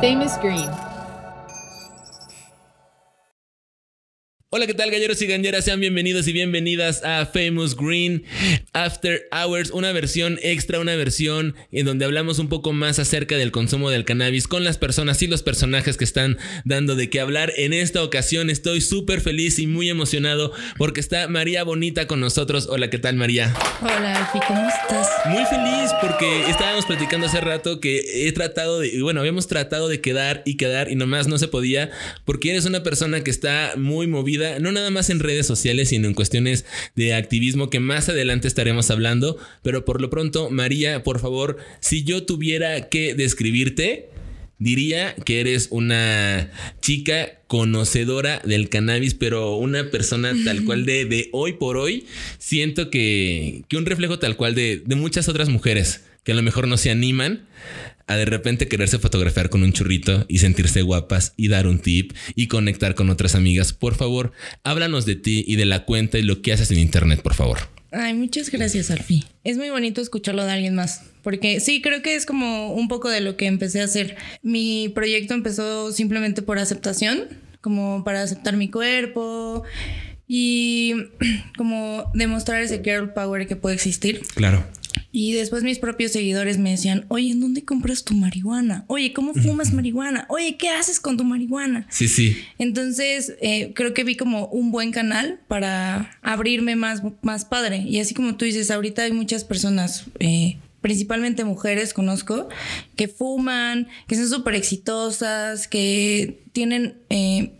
Famous Green. Hola, ¿qué tal, galleros y galleras? Sean bienvenidos y bienvenidas a Famous Green After Hours, una versión extra, una versión en donde hablamos un poco más acerca del consumo del cannabis con las personas y los personajes que están dando de qué hablar. En esta ocasión estoy súper feliz y muy emocionado porque está María Bonita con nosotros. Hola, ¿qué tal, María? Hola, Alfie, ¿cómo estás? Muy feliz porque estábamos platicando hace rato que he tratado de, bueno, habíamos tratado de quedar y quedar y nomás no se podía porque eres una persona que está muy movida no nada más en redes sociales, sino en cuestiones de activismo que más adelante estaremos hablando. Pero por lo pronto, María, por favor, si yo tuviera que describirte, diría que eres una chica conocedora del cannabis, pero una persona tal cual de, de hoy por hoy, siento que, que un reflejo tal cual de, de muchas otras mujeres que a lo mejor no se animan a de repente quererse fotografiar con un churrito y sentirse guapas y dar un tip y conectar con otras amigas. Por favor, háblanos de ti y de la cuenta y lo que haces en internet, por favor. Ay, muchas gracias, Alfie. Es muy bonito escucharlo de alguien más, porque sí, creo que es como un poco de lo que empecé a hacer. Mi proyecto empezó simplemente por aceptación, como para aceptar mi cuerpo y como demostrar ese girl power que puede existir. Claro. Y después mis propios seguidores me decían, oye, ¿en dónde compras tu marihuana? Oye, ¿cómo fumas marihuana? Oye, ¿qué haces con tu marihuana? Sí, sí. Entonces, eh, creo que vi como un buen canal para abrirme más, más padre. Y así como tú dices, ahorita hay muchas personas, eh, principalmente mujeres, conozco, que fuman, que son súper exitosas, que tienen... Eh,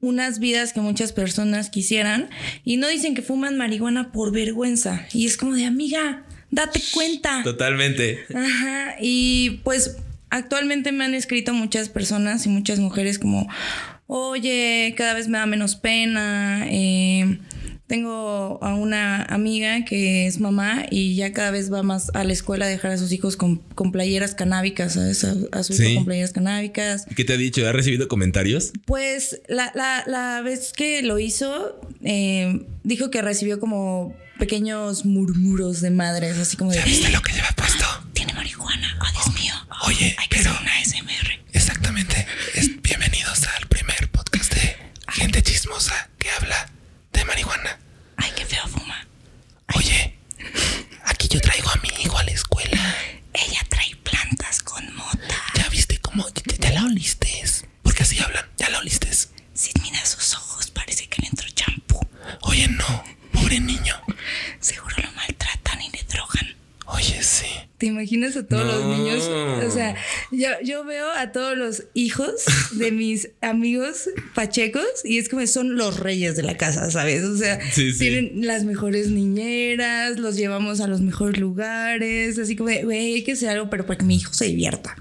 unas vidas que muchas personas quisieran y no dicen que fuman marihuana por vergüenza. Y es como de amiga, date cuenta. Totalmente. Ajá. Y pues actualmente me han escrito muchas personas y muchas mujeres como, oye, cada vez me da menos pena. Eh, tengo a una amiga que es mamá y ya cada vez va más a la escuela a dejar a sus hijos con, con playeras canábicas, ¿sabes? A, a su hijo con playeras canábicas. ¿Qué te ha dicho? ¿Has recibido comentarios? Pues la, la, la vez que lo hizo, eh, dijo que recibió como pequeños murmuros de madres, así como de... lo que lleva puesto? Tiene marihuana, oh Dios mío. Oh, Oye, hay que pero- una SMR. Exactamente. Es- bienvenidos al primer podcast de gente chismosa que habla de marihuana. Ay, qué feo fuma. Oye, aquí yo traigo a mi hijo a la escuela. Ella trae plantas con mota. ¿Ya viste cómo? ¿Ya, ya la oliste? Porque así hablan. ¿Ya la oliste? Si mira sus ojos, parece que le entró champú. Oye, no. Pobre niño. Seguro lo maltratan y le drogan. Oye, sí. ¿Te imaginas a todos No. los niños? O sea, yo, yo veo a todos los hijos de mis amigos pachecos y es como son los reyes de la casa, ¿sabes? O sea, Sí, sí. tienen las mejores niñeras, los llevamos a los mejores lugares, así como güey, hay que hacer algo, pero para que mi hijo se divierta.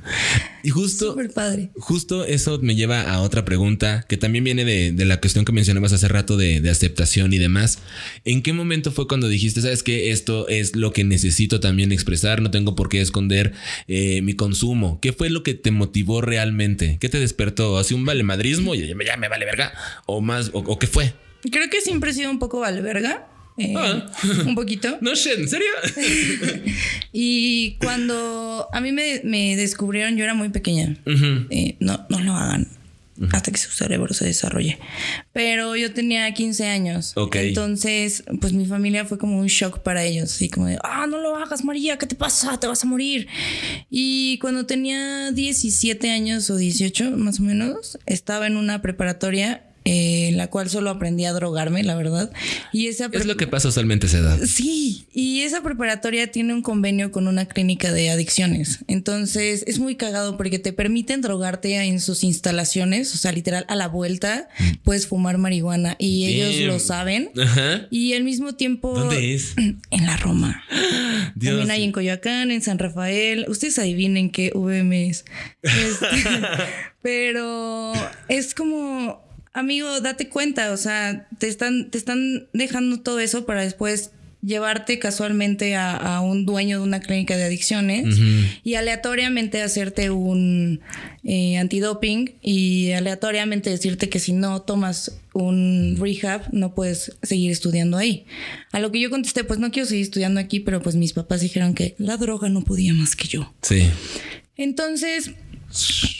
Y justo, Súper padre. justo eso me lleva a otra pregunta que también viene de, de la cuestión que mencionabas hace rato de, de aceptación y demás. ¿En qué momento fue cuando dijiste, sabes que esto es lo que necesito también expresar? No tengo por qué esconder eh, mi consumo. ¿Qué fue lo que te motivó realmente? ¿Qué te despertó? ¿Así un valemadrismo? Y ya me, ya me vale verga. ¿O más? ¿O, o qué fue? Creo que siempre he sido un poco valverga. Eh, Ah. un poquito. No, shit, ¿en serio? Y cuando a mí me, me descubrieron, yo era muy pequeña. Eh, no, no lo hagan hasta que su cerebro se desarrolle. Pero yo tenía 15 años. Ok. Entonces, pues mi familia fue como un shock para ellos. Así como de, ah, no lo hagas, María, ¿qué te pasa? Te vas a morir. Y cuando tenía 17 años o 18, más o menos, estaba en una preparatoria eh, en la cual solo aprendí a drogarme, la verdad. Y esa Es lo que pasa usualmente a esa edad. Sí, y esa preparatoria tiene un convenio con una clínica de adicciones. Entonces es muy cagado porque te permiten drogarte en sus instalaciones, o sea, literal a la vuelta puedes fumar marihuana y ellos lo saben. Ajá. Y al mismo tiempo... ¿Dónde es? En la Roma. Dios. También hay en Coyoacán, en San Rafael. Ustedes adivinen qué VM es. Este, pero es como, amigo, date cuenta, o sea, te están, te están dejando todo eso para después llevarte casualmente a, a un dueño de una clínica de adicciones y aleatoriamente hacerte un eh, antidoping y aleatoriamente decirte que si no tomas un rehab no puedes seguir estudiando ahí. A lo que yo contesté, pues no quiero seguir estudiando aquí, pero pues mis papás dijeron que la droga no podía más que yo. Sí. Entonces,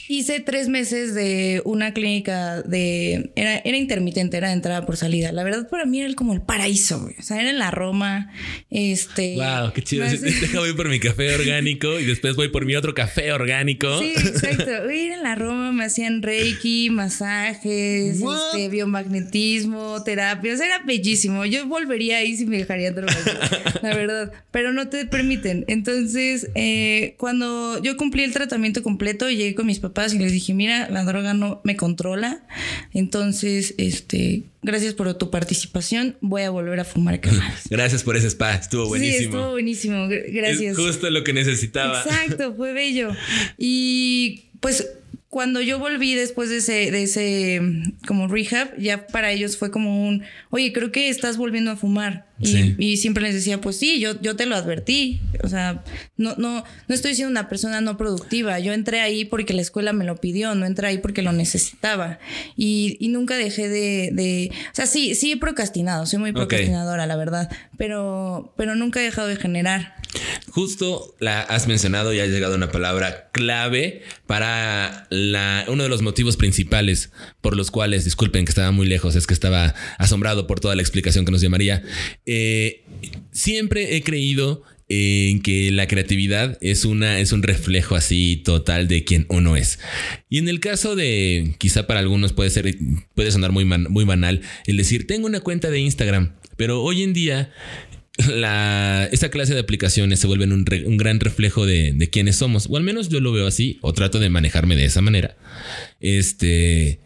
hice tres meses de una clínica de. Era, era intermitente, era de entrada por salida. La verdad, para mí era como el paraíso, güey. O sea, era en la Roma. Este. Wow, qué chido. más- Deja voy por mi café orgánico y después voy por mi otro café orgánico. Sí, exacto. Era en la Roma, me hacían reiki, masajes, este, biomagnetismo, terapias. Era bellísimo. Yo volvería ahí si me dejarían drogas, la verdad. Pero no te permiten. Entonces, eh, cuando yo cumplí el tratamiento completo, llegué con mis papás y les dije, mira, la droga no me controla. Entonces, este, gracias por tu participación. Voy a volver a fumar. Gracias por ese spa. Estuvo buenísimo. Sí, estuvo buenísimo. Es Gracias. justo lo que necesitaba. Exacto, fue bello. Y pues cuando yo volví después de ese, de ese como rehab, ya para ellos fue como un, oye, creo que estás volviendo a fumar. Y, Sí. y siempre les decía, pues sí, yo, yo te lo advertí. O sea, no, no, no estoy siendo una persona no productiva. Yo entré ahí porque la escuela me lo pidió, no entré ahí porque lo necesitaba. Y, y nunca dejé de, de- O sea, sí, sí he procrastinado, soy muy procrastinadora, la verdad. Pero, pero nunca he dejado de generar. Justo la has mencionado y ha llegado una palabra clave para la, uno de los motivos principales por los cuales, disculpen que estaba muy lejos, es que estaba asombrado por toda la explicación que nos llamaría. Eh, siempre he creído en que la creatividad es una es un reflejo así total de quien uno es. Y en el caso de quizá para algunos puede ser puede sonar muy muy banal el decir, "Tengo una cuenta de Instagram", pero hoy en día la, clase de aplicaciones se vuelven un gran reflejo de, de quiénes somos, o al menos yo lo veo así, o trato de manejarme de esa manera. Este,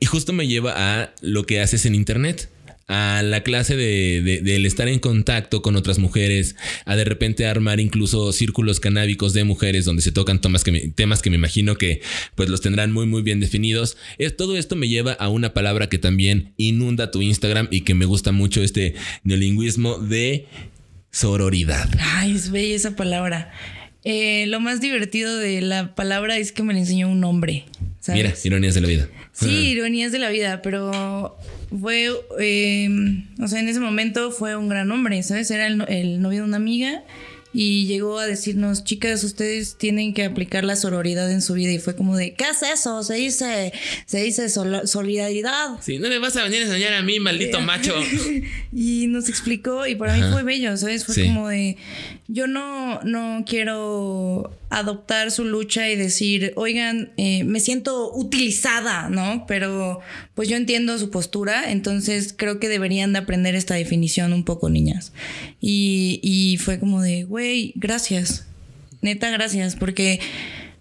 y justo me lleva a lo que haces en Internet. A la clase de, de- del estar en contacto con otras mujeres, a de repente armar incluso círculos canábicos de mujeres donde se tocan temas que me, temas que me imagino que pues los tendrán muy muy bien definidos. Es, todo esto me lleva a una palabra que también inunda tu Instagram y que me gusta mucho este neolingüismo de sororidad. Ay, es bella esa palabra. Eh, lo más divertido de la palabra es que me la enseñó un hombre. ¿sabes? Mira, ironías de la vida. Sí, ironías de la vida, pero fue, eh, o sea, en ese momento fue un gran hombre, ¿sabes? Era el novio de una amiga y llegó a decirnos, chicas, ustedes tienen que aplicar la sororidad en su vida y fue como de, ¿qué es eso? Se dice, se dice solidaridad. Sí, no me vas a venir a enseñar a mí, maldito macho. Y nos explicó y para mí fue bello, ¿sabes? Fue Sí. como de, yo no, no quiero adoptar su lucha y decir, oigan, eh, me siento utilizada, ¿no? Pero pues yo entiendo su postura, entonces creo que deberían de aprender esta definición un poco, niñas. Y, y fue como de, güey, gracias, neta, gracias, porque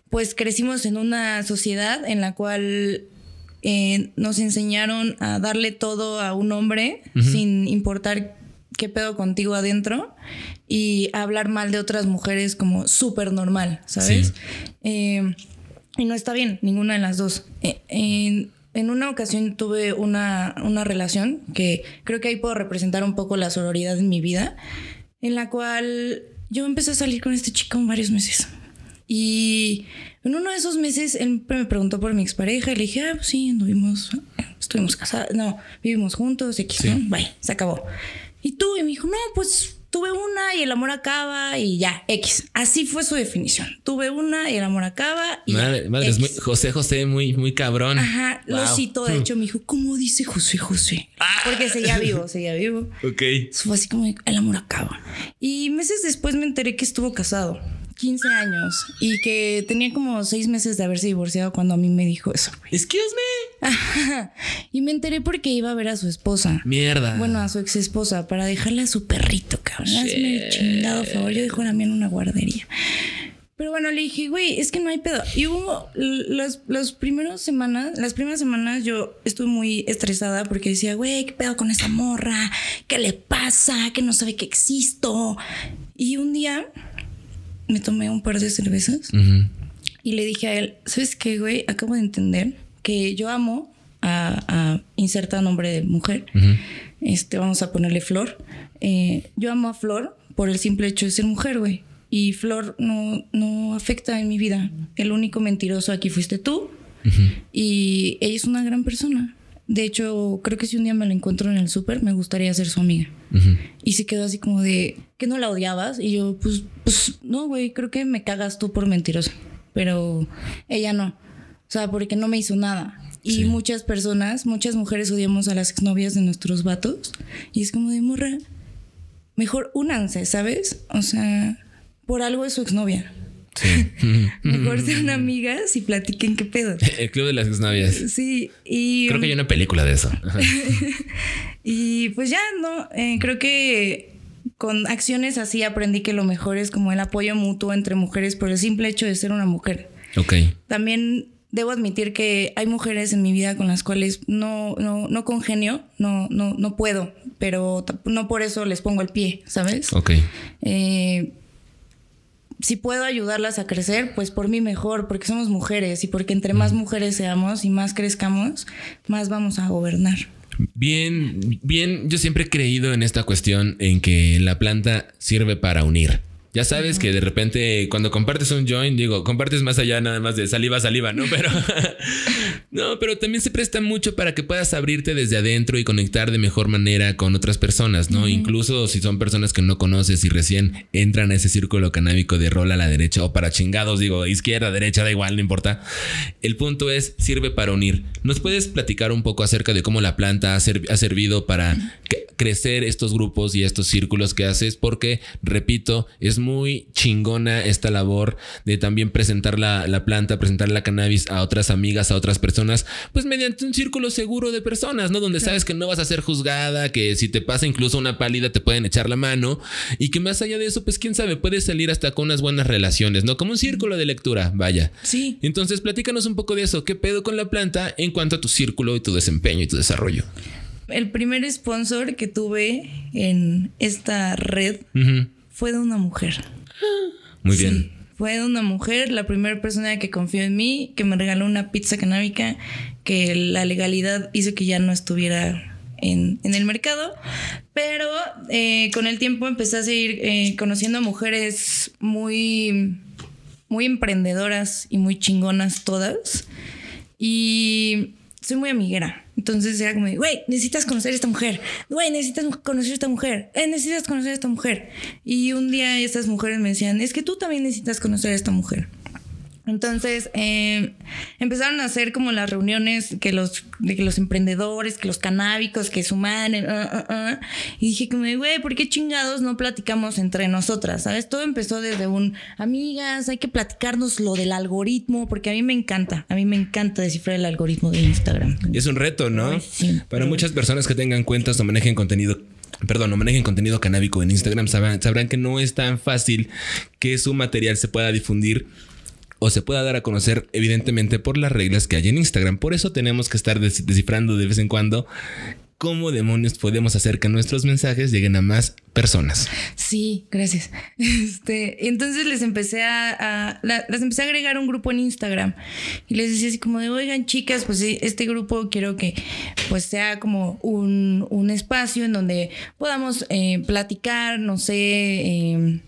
pues crecimos en una sociedad en la cual eh, nos enseñaron a darle todo a un hombre sin importar qué pedo contigo adentro y hablar mal de otras mujeres como súper normal, ¿sabes? Sí. Eh, y no está bien, ninguna de las dos. Eh, en, en una ocasión tuve una, una relación que creo que ahí puedo representar un poco la sororidad en mi vida, en la cual yo empecé a salir con este chico varios meses. Y en uno de esos meses él me preguntó por mi expareja y le dije, ah, pues sí, anduvimos, estuvimos casados, no, vivimos juntos, X, Sí. ¿no? Bye, se acabó. Y tú, y me dijo, no, pues tuve una y el amor acaba y ya, X. Así fue su definición. Tuve una y el amor acaba y Madre, ya, madre, es muy. José José, muy, muy cabrón. Ajá, lo citó, de hecho, me dijo, ¿cómo dice José José? Porque seguía vivo, seguía vivo. Ok. Eso fue así como el amor acaba. Y meses después me enteré que estuvo casado, 15 años, y que tenía como 6 meses de haberse divorciado cuando a mí me dijo eso. güey. Excuse me. Y me enteré porque iba a ver a su esposa. Mierda. Bueno, a su ex esposa para dejarle a su perrito, cabrón. Hazme el chingado favor. Yo dejo la mía en una guardería. Pero bueno, le dije, güey, es que no hay pedo. Y hubo las, las primeras semanas, las primeras semanas yo estuve muy estresada porque decía, güey, ¿qué pedo con esa morra? ¿Qué le pasa? Que no sabe que existo. Y un día me tomé un par de cervezas y le dije a él, ¿sabes qué, güey? Acabo de entender que yo amo a, a insertar nombre de mujer. Este, vamos a ponerle Flor. Eh, yo amo a Flor por el simple hecho de ser mujer, güey. Y Flor no, no afecta en mi vida. El único mentiroso aquí fuiste tú. Y ella es una gran persona. De hecho, creo que si un día me la encuentro en el súper, me gustaría ser su amiga. Y se quedó así como de, ¿que no la odiabas? Y yo, pues, pues no, güey, creo que me cagas tú por mentirosa. Pero ella no. O sea, porque no me hizo nada. Y Sí. muchas personas, muchas mujeres odiamos a las exnovias de nuestros vatos. Y es como de morra. Mejor únanse, ¿sabes? O sea, por algo es su exnovia. Sí. Mejor sean amigas y platiquen qué pedo. El club de las exnovias. Sí, y. Creo que hay una película de eso. Y pues ya, ¿no? Eh, creo que con acciones así aprendí que lo mejor es como el apoyo mutuo entre mujeres por el simple hecho de ser una mujer. Ok. También debo admitir que hay mujeres en mi vida con las cuales no, no, no congenio, no, no, no puedo, pero no por eso les pongo el pie, ¿sabes? Ok. Eh, si puedo ayudarlas a crecer, pues por mí mejor, porque somos mujeres y porque entre más mujeres seamos y más crezcamos, más vamos a gobernar. Bien, bien, yo siempre he creído en esta cuestión en que la planta sirve para unir. Ya sabes que de repente cuando compartes un joint, digo, compartes más allá nada más de saliva, saliva, ¿no? Pero no, pero también se presta mucho para que puedas abrirte desde adentro y conectar de mejor manera con otras personas, ¿no? Incluso si son personas que no conoces y recién entran a ese círculo canábico de rol a la derecha o para chingados, digo, izquierda, derecha, da igual, no importa. El punto es, sirve para unir. ¿Nos puedes platicar un poco acerca de cómo la planta ha, ser- ha servido para crecer estos grupos y estos círculos que haces? Porque, repito, es muy chingona esta labor de también presentar la, la planta, presentar la cannabis a otras amigas, a otras personas, pues mediante un círculo seguro de personas, ¿no? Donde sabes que no vas a ser juzgada, que si te pasa incluso una pálida te pueden echar la mano y que más allá de eso, pues quién sabe, puedes salir hasta con unas buenas relaciones, ¿no? Como un círculo de lectura, vaya. Sí. Entonces, platícanos un poco de eso. ¿Qué pedo con la planta en cuanto a tu círculo y tu desempeño y tu desarrollo? El primer sponsor que tuve en esta red Ujú. Fue de una mujer. Muy Sí, bien. Fue de una mujer, la primera persona que confió en mí, que me regaló una pizza canábica, que la legalidad hizo que ya no estuviera en, en el mercado. Pero eh, con el tiempo empecé a seguir eh, conociendo a mujeres muy, muy emprendedoras y muy chingonas todas. Y soy muy amiguera. Entonces era como, güey, necesitas conocer a esta mujer. Güey, necesitas conocer a esta mujer. Eh, necesitas conocer a esta mujer. Y un día estas mujeres me decían, es que tú también necesitas conocer a esta mujer. Entonces eh, empezaron a hacer como las reuniones que los, de que los emprendedores, que los canábicos, que suman. eh, ah, ah, ah. Y dije como, güey, ¿por qué chingados no platicamos entre nosotras? ¿Sabes? Todo empezó desde un, amigas, hay que platicarnos lo del algoritmo, porque a mí me encanta, a mí me encanta descifrar el algoritmo de Instagram. Es un reto, ¿no? Sí. Para muchas personas que tengan cuentas o manejen contenido. Perdón, o manejen contenido canábico en Instagram, sabrán, sabrán que no es tan fácil que su material se pueda difundir o se pueda dar a conocer, evidentemente, por las reglas que hay en Instagram. Por eso tenemos que estar des- descifrando de vez en cuando cómo demonios podemos hacer que nuestros mensajes lleguen a más personas. Sí, gracias. Este, entonces les empecé a, a- la- las empecé a agregar un grupo en Instagram y les decía así como de, oigan chicas, pues este grupo quiero que pues sea como un, un espacio en donde podamos eh, platicar, no sé, eh,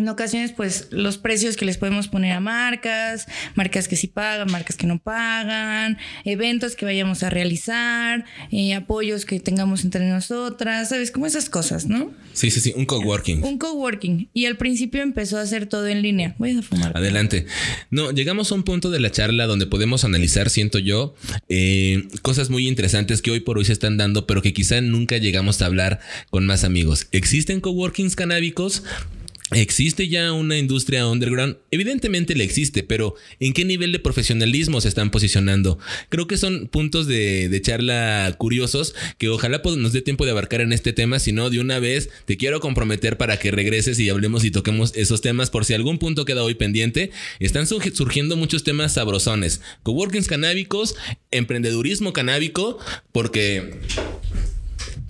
en ocasiones, pues los precios que les podemos poner a marcas, marcas que sí pagan, marcas que no pagan, eventos que vayamos a realizar, eh, apoyos que tengamos entre nosotras, ¿sabes? Como esas cosas, ¿no? Sí, sí, sí, un coworking. Un coworking. Y al principio empezó a hacer todo en línea. Voy a fumar. Adelante. No, llegamos a un punto de la charla donde podemos analizar, siento yo, eh, cosas muy interesantes que hoy por hoy se están dando, pero que quizá nunca llegamos a hablar con más amigos. ¿Existen coworkings canábicos? ¿Existe ya una industria underground? Evidentemente le existe, pero ¿en qué nivel de profesionalismo se están posicionando? Creo que son puntos de, charla curiosos que ojalá pues, nos dé tiempo de abarcar en este tema, si no, de una vez te quiero comprometer para que regreses y hablemos y toquemos esos temas por si algún punto queda hoy pendiente. Están surgi- surgiendo muchos temas sabrosones, coworkings canábicos, emprendedurismo canábico, porque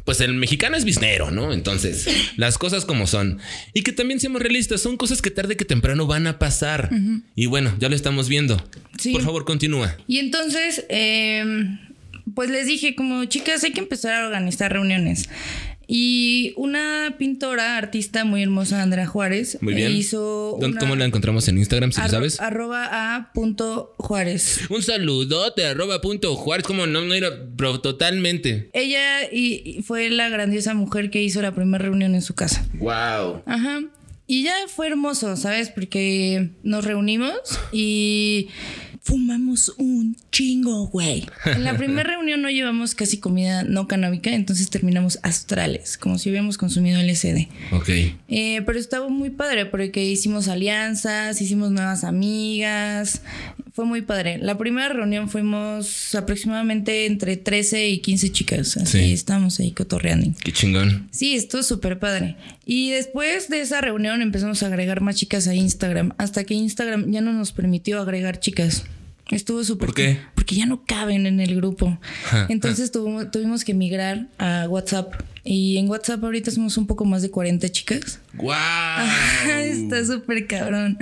pues el mexicano es biznero, ¿no? Entonces, las cosas como son. Y que también seamos realistas, son cosas que tarde que temprano van a pasar. Y bueno, ya lo estamos viendo. Sí. Por favor, continúa. Y entonces, eh, pues les dije como, chicas, hay que empezar a organizar reuniones. Y una pintora, artista muy hermosa, Andrea Juárez, Muy bien. hizo... ¿Dónde- una- ¿Cómo la encontramos en Instagram, si lo sabes? Arroba a punto Juárez. Un saludote, arroba punto Juárez, como no, no era, pero totalmente. Ella y, y fue la grandiosa mujer que hizo la primera reunión en su casa. Wow. Ajá. Y ya fue hermoso, ¿sabes? Porque nos reunimos y fumamos un chingo, güey. En la primera reunión no llevamos casi comida no canábica, entonces terminamos astrales, como si hubiéramos consumido LSD. Ok. Eh, pero estaba muy padre porque hicimos alianzas, hicimos nuevas amigas. Fue muy padre. La primera reunión fuimos aproximadamente entre 13 y 15 chicas. Así Sí. estábamos ahí cotorreando. Qué chingón. Sí, estuvo súper padre. Y después de esa reunión empezamos a agregar más chicas a Instagram, hasta que Instagram ya no nos permitió agregar chicas. Estuvo súper. ¿Por qué? Porque ya no caben en el grupo. Entonces tuvo- tuvimos que migrar a WhatsApp. Y en WhatsApp ahorita somos un poco más de 40 chicas. ¡Wow! Está súper cabrón.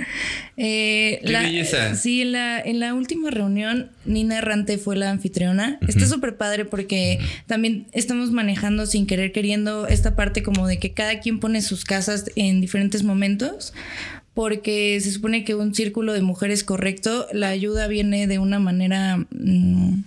Eh, Qué belleza. Sí, en la, en la última reunión, Nina Errante fue la anfitriona. Está súper padre porque también estamos manejando sin querer queriendo esta parte como de que cada quien pone sus casas en diferentes momentos. Porque se supone que un círculo de mujeres correcto, la ayuda viene de una manera mm,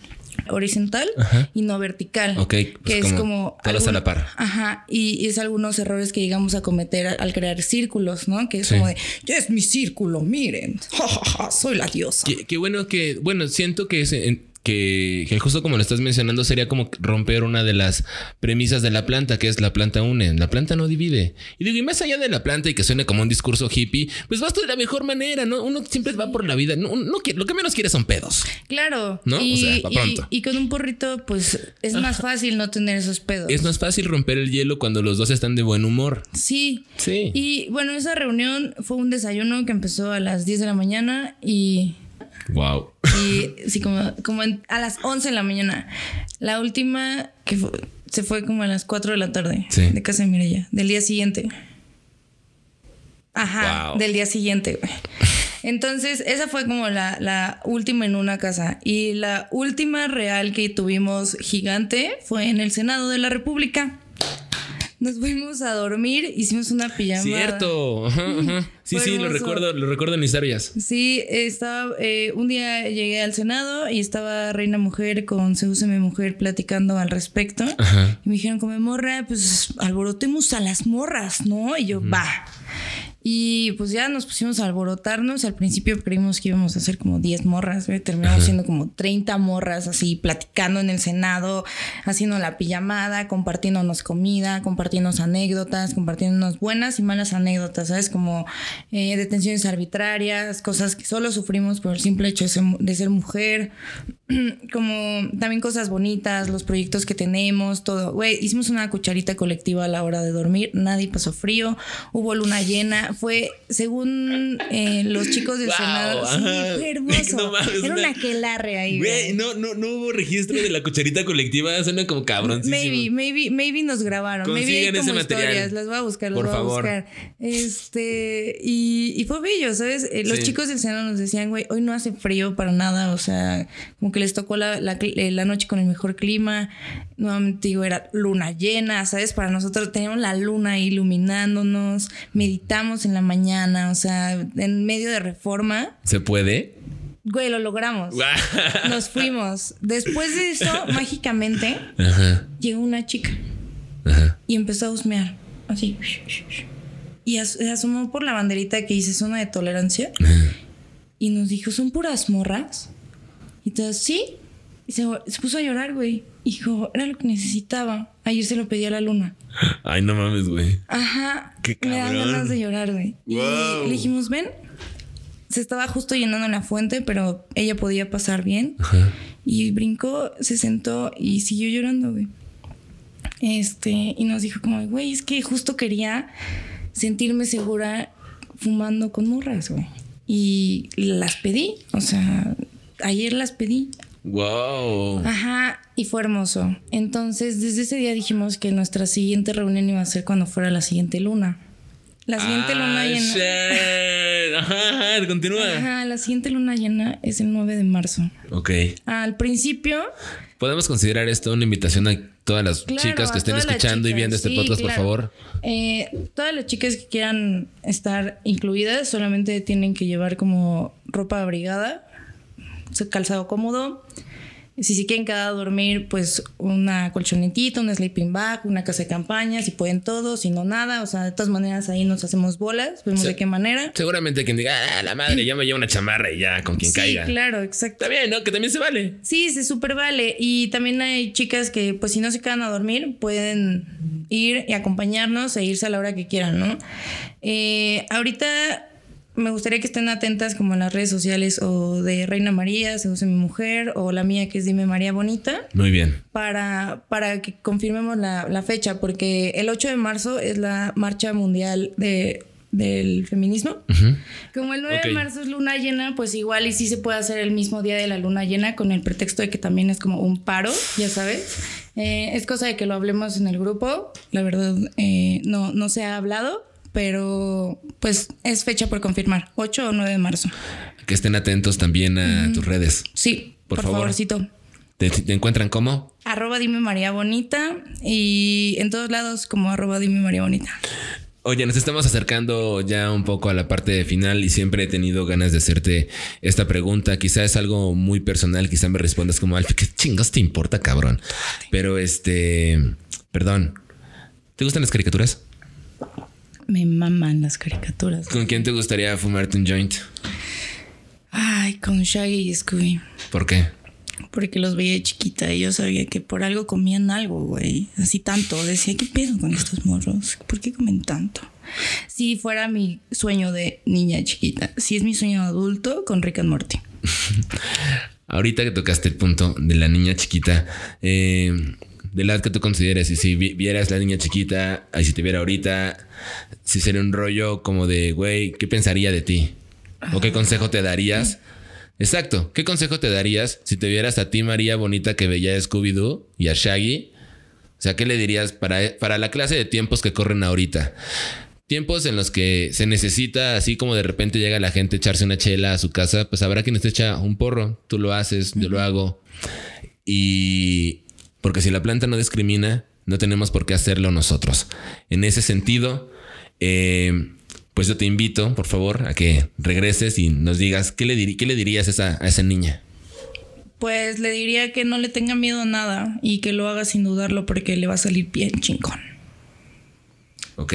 horizontal y no vertical. Ok, pues que es como todas a la par. Ajá, y, y es algunos errores que llegamos a cometer al, al crear círculos, ¿no? Que es Sí. como de, ya es mi círculo, miren, ja, ja, ja, soy la diosa. Qué, qué bueno que, bueno, siento que, es en- que, que justo como lo estás mencionando sería como romper una de las premisas de la planta, que es la planta une, la planta no divide. Y digo, y más allá de la planta y que suene como un discurso hippie, pues vas tú de la mejor manera, ¿no? Uno siempre va por la vida, no, no quiere- lo que menos quiere son pedos. Claro, ¿No? O y, sea, pa' y- pronto. y con un porrito, pues es más fácil no tener esos pedos. Es más fácil romper el hielo cuando los dos están de buen humor. Sí. Sí. Y bueno, esa reunión fue un desayuno que empezó a las 10 de la mañana y Wow. Y sí, como, como en- a las 11 de la mañana. La última que fue- se fue como a las 4 de la tarde. Sí. De casa de Mireya. Del día siguiente. Ajá, Wow. del día siguiente, güey. Entonces, esa fue como la, la última en una casa. Y la última real que tuvimos gigante fue en el Senado de la República. Nos fuimos a dormir, hicimos una pijamada. Cierto. Ajá, ajá. Sí, sí, lo recuerdo, lo recuerdo en mis historias. Sí, estaba, eh, un día llegué al Senado y estaba Reina Mujer con Seúseme Mujer platicando al respecto. Ajá. Y me dijeron como morra, pues alborotemos a las morras, ¿no? Y yo, va. Y pues ya nos pusimos a alborotarnos. Al principio creímos que íbamos a hacer como 10 morras. Terminamos siendo como 30 morras así, platicando en el Senado, haciendo la pijamada, compartiéndonos comida, compartiéndonos anécdotas, compartiéndonos buenas y malas anécdotas, ¿sabes? Como eh, detenciones arbitrarias, cosas que solo sufrimos por el simple hecho de ser, de ser mujer, como también cosas bonitas, los proyectos que tenemos, todo. Güey, hicimos una cucharita colectiva a la hora de dormir, nadie pasó frío, hubo luna llena, fue según eh, los chicos del Wow, Senado, sí, fue hermoso. No mames, Era una- una aquelarre ahí. Güey, no, no, no hubo registro de la cucharita colectiva. Suena como cabrón. Maybe, maybe, maybe nos grabaron. Maybe hay Consigan como ese material. Las voy a buscar, las Por voy a favor. buscar. Este, y, y fue bello, ¿sabes? Eh, los Sí. chicos del Senado nos decían, güey, hoy no hace frío para nada. O sea, como que les tocó la, la, eh, la noche con el mejor clima. Nuevamente digo, era luna llena, ¿sabes? Para nosotros teníamos la luna ahí iluminándonos. Meditamos en la mañana, o sea, en medio de reforma. ¿Se puede? Güey, lo logramos. Nos fuimos. Después de eso, mágicamente, Ajá. llegó una chica Ajá. y empezó a husmear. Así. Y as- se asomó por la banderita que dice zona de tolerancia. Y nos dijo, ¿son puras morras? Y entonces, sí. Y se, se puso a llorar, güey. Hijo, era lo que necesitaba. Ayer se lo pedí a la luna. Ay, no mames, güey. Ajá. Qué Me dan cabrón. ganas de llorar, güey. Y le dijimos, ven. Se estaba justo llenando la fuente, pero ella podía pasar bien. Ajá. Y brincó, se sentó y siguió llorando, güey. Este, y nos dijo como, güey, es que justo quería sentirme segura fumando con morras, güey. Y las pedí, o sea, ayer las pedí. Wow. Ajá, y fue hermoso. Entonces, desde ese día dijimos que nuestra siguiente reunión iba a ser cuando fuera la siguiente luna. La siguiente luna Ah, llena. shit. Ajá, continúa. Ajá, la siguiente luna llena es el 9 de marzo. Ok. Al principio, Podemos considerar esto una invitación a todas las Claro, chicas que estén escuchando y viendo este sí, podcast, claro. por favor. Eh, todas las chicas que quieran estar incluidas solamente tienen que llevar como ropa abrigada, calzado cómodo, Si se quieren quedar a dormir, pues una colchonetita, un sleeping bag, una casa de campaña, si pueden todos, si no nada. O sea, de todas maneras ahí nos hacemos bolas, vemos Sí. de qué manera. Seguramente quien diga, ah, la madre, yo me llevo una chamarra y ya, con quien Sí, caiga. claro, exacto. Está bien, ¿no? Que también se vale. Sí, se súper vale. Y también hay chicas que, pues, si no se quedan a dormir, pueden ir y acompañarnos e irse a la hora que quieran, ¿no? Eh, ahorita me gustaría que estén atentas como en las redes sociales o de Reina María, Seduce mi mujer, o la mía que es Dime María Bonita, Muy bien. para, para que confirmemos la, la fecha, porque el 8 de marzo es la marcha mundial de, del feminismo. Como el 9 Ok. de marzo es luna llena, pues igual y sí se puede hacer el mismo día de la luna llena con el pretexto de que también es como un paro, ya sabes. Eh, es cosa de que lo hablemos en el grupo. La verdad, eh, no, no se ha hablado, pero pues es fecha por confirmar, 8 o 9 de marzo. Que estén atentos también a tus redes. Sí, Por por, favor. favorcito. ¿Te, te encuentran cómo? Arroba dime María Bonita y en todos lados como arroba dime María Bonita. Oye, nos estamos acercando ya un poco a la parte final y siempre he tenido ganas de hacerte esta pregunta. Quizá es algo muy personal, quizá me respondas como Alfie, ¿qué chingos te importa, cabrón? Pero este, perdón, ¿te gustan las caricaturas? Me maman las caricaturas. ¿Con quién te gustaría fumarte un joint? Ay, con Shaggy y Scooby. ¿Por qué? Porque los veía de chiquita y yo sabía que por algo comían algo, güey. Así tanto. Decía, ¿qué pedo con estos morros? ¿Por qué comen tanto? Si fuera mi sueño de niña chiquita. Si es mi sueño adulto, con Rick and Morty. Ahorita que tocaste el punto de la niña chiquita, eh, de la edad que tú consideres, y si vi- vieras la niña chiquita, y si te viera ahorita, si sería un rollo como de, güey, ¿qué pensaría de ti? ¿O qué consejo te darías? Exacto, ¿qué consejo te darías si te vieras a ti, María Bonita, que veía a Scooby-Doo y a Shaggy? O sea, ¿qué le dirías para, para la clase de tiempos que corren ahorita? Tiempos en los que se necesita, así como de repente llega la gente a echarse una chela a su casa, pues habrá quien te echa un porro. Tú lo haces, yo lo hago. Y porque si la planta no discrimina, no tenemos por qué hacerlo nosotros. En ese sentido, eh, pues yo te invito, por favor, a que regreses y nos digas qué le, qué le dirías a esa, a esa niña. Pues le diría que no le tenga miedo a nada y que lo haga sin dudarlo porque le va a salir bien chingón. Ok.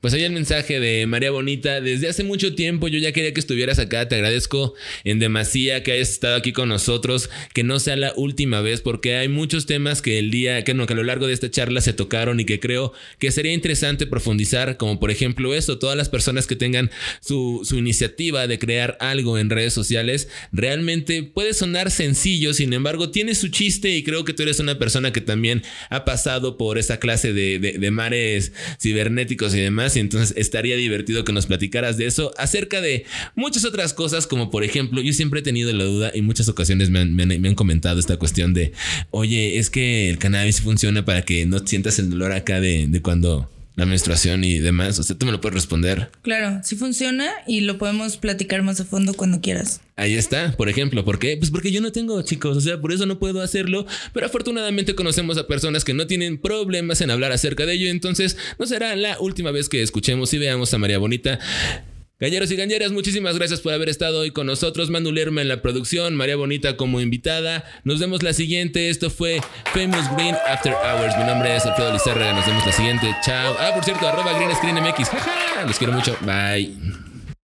Pues ahí el mensaje de María Bonita. Desde hace mucho tiempo yo ya quería que estuvieras acá. Te agradezco en demasía que hayas estado aquí con nosotros. Que no sea la última vez porque hay muchos temas que el día, que no, que a lo largo de esta charla se tocaron y que creo que sería interesante profundizar. Como por ejemplo esto, todas las personas que tengan su, iniciativa de crear algo en redes sociales. Realmente puede sonar sencillo, sin embargo tiene su chiste y creo que tú eres una persona que también ha pasado por esa clase de mares cibernéticos y demás. Y entonces estaría divertido que nos platicaras de eso, acerca de muchas otras cosas, como por ejemplo, yo siempre he tenido la duda y muchas ocasiones me han, me han- me han comentado esta cuestión de, oye, es que el cannabis funciona para que no sientas el dolor acá de, de cuando la menstruación y demás. O sea, tú me lo puedes responder. Claro, sí funciona y lo podemos platicar más a fondo cuando quieras. Ahí está, por ejemplo, ¿por qué? Pues porque yo no tengo chicos, o sea, por eso no puedo hacerlo, pero afortunadamente conocemos a personas que no tienen problemas en hablar acerca de ello, entonces no será la última vez que escuchemos y veamos a María Bonita. Galleros y galleras, muchísimas gracias por haber estado hoy con nosotros. Manu Lerma en la producción, María Bonita como invitada. Nos vemos la siguiente. Esto fue Famous Green After Hours. Mi nombre es Alfredo Lizárraga. Nos vemos la siguiente. Chao. Ah, por cierto, arroba Green Screen MX. Los quiero mucho. Bye.